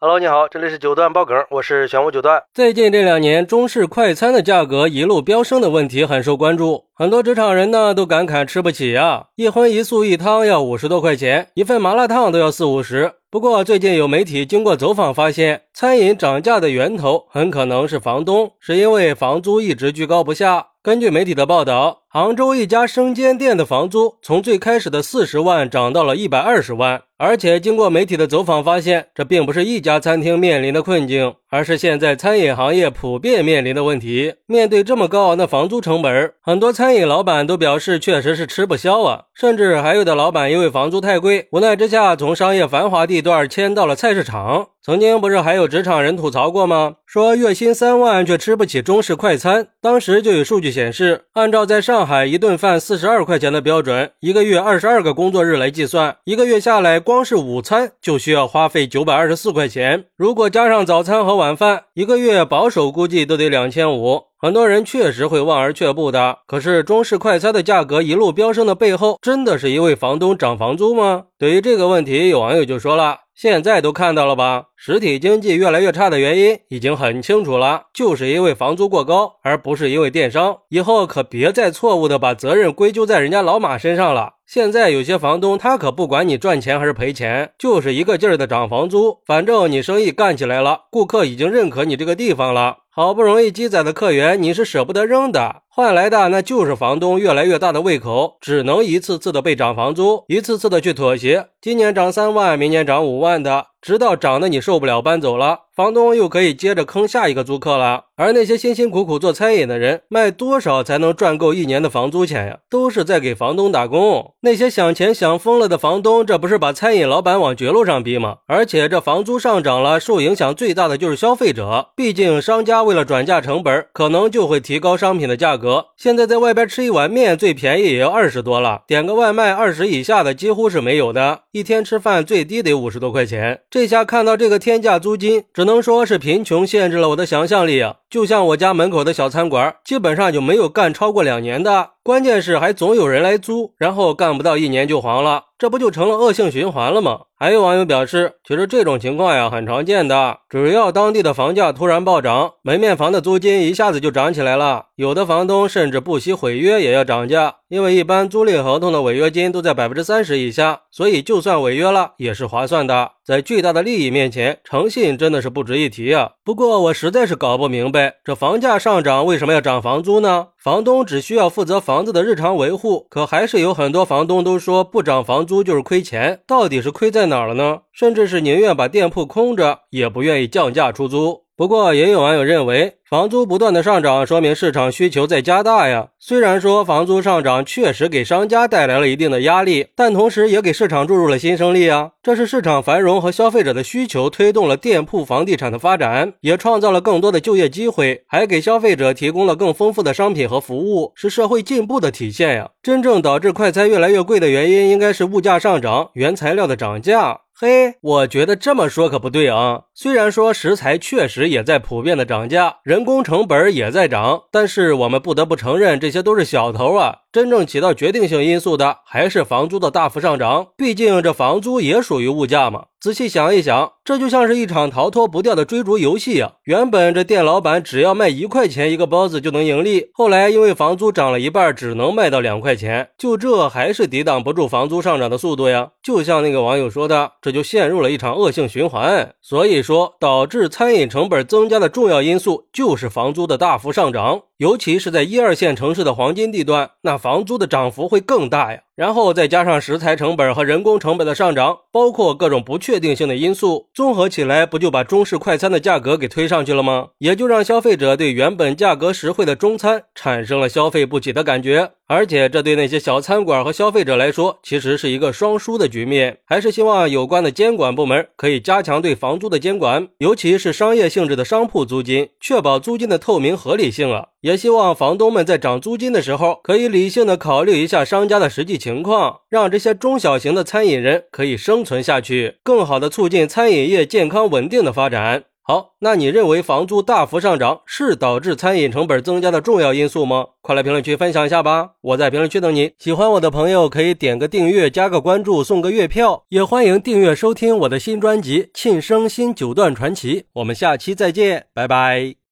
Hello，你好，这里是九段爆梗，我是玄武九段。最近这两年，中式快餐的价格一路飙升的问题很受关注，很多职场人呢都感慨吃不起呀，一荤一素一汤要五十多块钱，一份麻辣烫都要四五十。不过最近有媒体经过走访发现，餐饮涨价的源头很可能是房东，是因为房租一直居高不下。根据媒体的报道，杭州一家生煎店的房租从最开始的四十万涨到了一百二十万。而且经过媒体的走访发现，这并不是一家餐厅面临的困境，而是现在餐饮行业普遍面临的问题。面对这么高昂的房租成本，很多餐饮老板都表示确实是吃不消啊。甚至还有的老板因为房租太贵，无奈之下从商业繁华地段迁到了菜市场。曾经不是还有职场人吐槽过吗？说月薪三万却吃不起中式快餐。当时就有数据显示，按照在上上海一顿饭四十二块钱的标准，一个月二十二个工作日来计算，一个月下来，光是午餐就需要花费九百二十四块钱。如果加上早餐和晚饭，一个月保守估计都得两千五。很多人确实会望而却步的。可是中式快餐的价格一路飙升的背后，真的是一位房东涨房租吗？对于这个问题，有网友就说了。现在都看到了吧？实体经济越来越差的原因已经很清楚了，就是因为房租过高，而不是因为电商。以后可别再错误的把责任归咎在人家老马身上了。现在有些房东他可不管你赚钱还是赔钱，就是一个劲儿的涨房租，反正你生意干起来了，顾客已经认可你这个地方了。好不容易积攒的客源，你是舍不得扔的，换来的那就是房东越来越大的胃口，只能一次次的被涨房租，一次次的去妥协。今年涨三万，明年涨五万的，直到涨得你受不了搬走了。房东又可以接着坑下一个租客了，而那些辛辛苦苦做餐饮的人，卖多少才能赚够一年的房租钱呀？都是在给房东打工。那些想钱想疯了的房东，这不是把餐饮老板往绝路上逼吗？而且这房租上涨了，受影响最大的就是消费者。毕竟商家为了转嫁成本，可能就会提高商品的价格。现在在外边吃一碗面，最便宜也要二十多了，点个外卖二十以下的几乎是没有的。一天吃饭最低得五十多块钱，这下看到这个天价租金，只。能说是贫穷限制了我的想象力啊！就像我家门口的小餐馆，基本上就没有干超过两年的。关键是还总有人来租，然后干不到一年就黄了，这不就成了恶性循环了吗？还有网友表示，其实这种情况呀很常见的，只要当地的房价突然暴涨，门面房的租金一下子就涨起来了。有的房东甚至不惜毁约也要涨价，因为一般租赁合同的违约金都在百分之三十以下，所以就算违约了也是划算的。在巨大的利益面前，诚信真的是不值一提啊！不过我实在是搞不明白，这房价上涨为什么要涨房租呢？房东只需要负责房子的日常维护，可还是有很多房东都说不涨房租就是亏钱，到底是亏在哪儿了呢？甚至是宁愿把店铺空着，也不愿意降价出租。不过，也有网友认为，房租不断的上涨，说明市场需求在加大呀。虽然说房租上涨确实给商家带来了一定的压力，但同时也给市场注入了新生力啊。这是市场繁荣和消费者的需求推动了店铺房地产的发展，也创造了更多的就业机会，还给消费者提供了更丰富的商品和服务，是社会进步的体现呀。真正导致快餐越来越贵的原因，应该是物价上涨，原材料的涨价。嘿，我觉得这么说可不对啊。虽然说食材确实也在普遍的涨价，人工成本也在涨，但是我们不得不承认，这些都是小头啊。真正起到决定性因素的还是房租的大幅上涨，毕竟这房租也属于物价嘛。仔细想一想，这就像是一场逃脱不掉的追逐游戏啊。原本这店老板只要卖一块钱一个包子就能盈利，后来因为房租涨了一半，只能卖到两块钱，就这还是抵挡不住房租上涨的速度呀。就像那个网友说的，这就陷入了一场恶性循环。所以说，导致餐饮成本增加的重要因素就是房租的大幅上涨。尤其是在一二线城市的黄金地段，那房租的涨幅会更大呀。然后再加上食材成本和人工成本的上涨，包括各种不确定性的因素，综合起来，不就把中式快餐的价格给推上去了吗？也就让消费者对原本价格实惠的中餐产生了消费不起的感觉。而且这对那些小餐馆和消费者来说，其实是一个双输的局面。还是希望有关的监管部门可以加强对房租的监管，尤其是商业性质的商铺租金，确保租金的透明合理性啊。也希望房东们在涨租金的时候，可以理性的考虑一下商家的实际情情况，让这些中小型的餐饮人可以生存下去，更好的促进餐饮业健康稳定的发展。好，那你认为房租大幅上涨是导致餐饮成本增加的重要因素吗？快来评论区分享一下吧！我在评论区等你。喜欢我的朋友可以点个订阅、加个关注、送个月票，也欢迎订阅收听我的新专辑《庆生新九段传奇》。我们下期再见，拜拜。